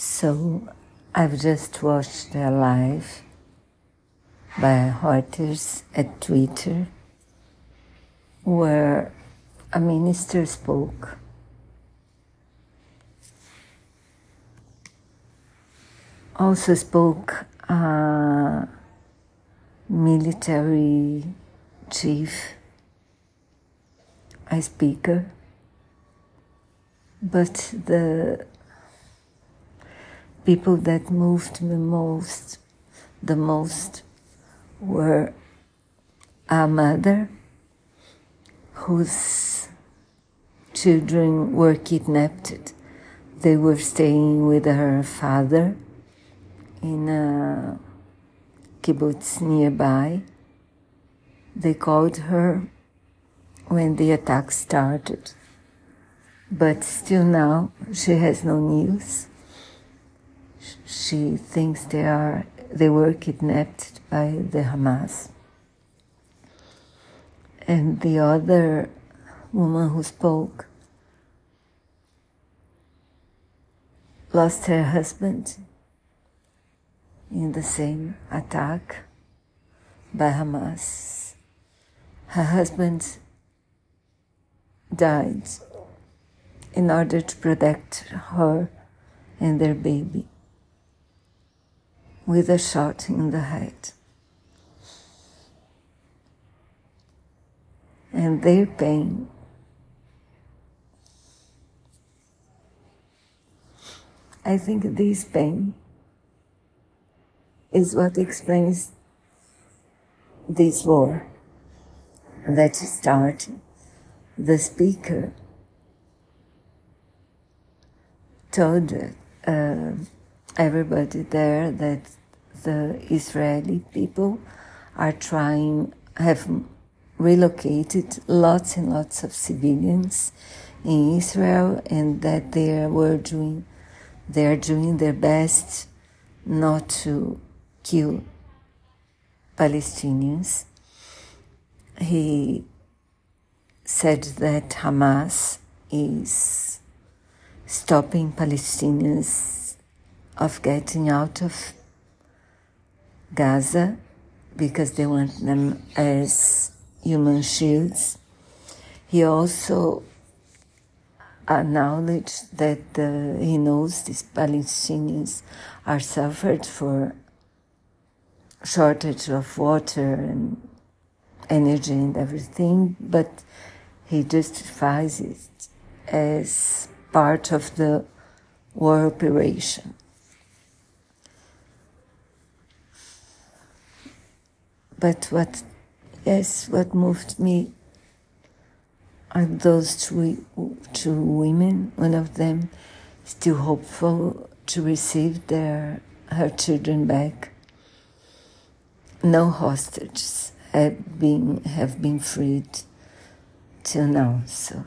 So I've just watched a live by Reuters at Twitter where a minister spoke. Also spoke a military chief, a speaker, but the people that moved me most, the most, were a mother whose children were kidnapped. They were staying with her father in a kibbutz nearby. They called her when the attack started, but still now she has no news. She thinks they are they were kidnapped by the Hamas. And the other woman who spoke lost her husband in the same attack by Hamas. Her husband died in order to protect her and their baby with a shot in the head. And their pain I think this pain is what explains this war that started. The speaker told uh, everybody there that the Israeli people are trying, have relocated lots and lots of civilians in Israel and that they were doing, they are doing their best not to kill Palestinians. He said that Hamas is stopping Palestinians of getting out of Gaza because they want them as human shields. He also acknowledged that uh, he knows these Palestinians are suffered for shortage of water and energy and everything, but he justifies it as part of the war operation. But what, yes, what moved me are those two, two women, one of them still hopeful to receive their, her children back. No hostages have been, have been freed till now, so.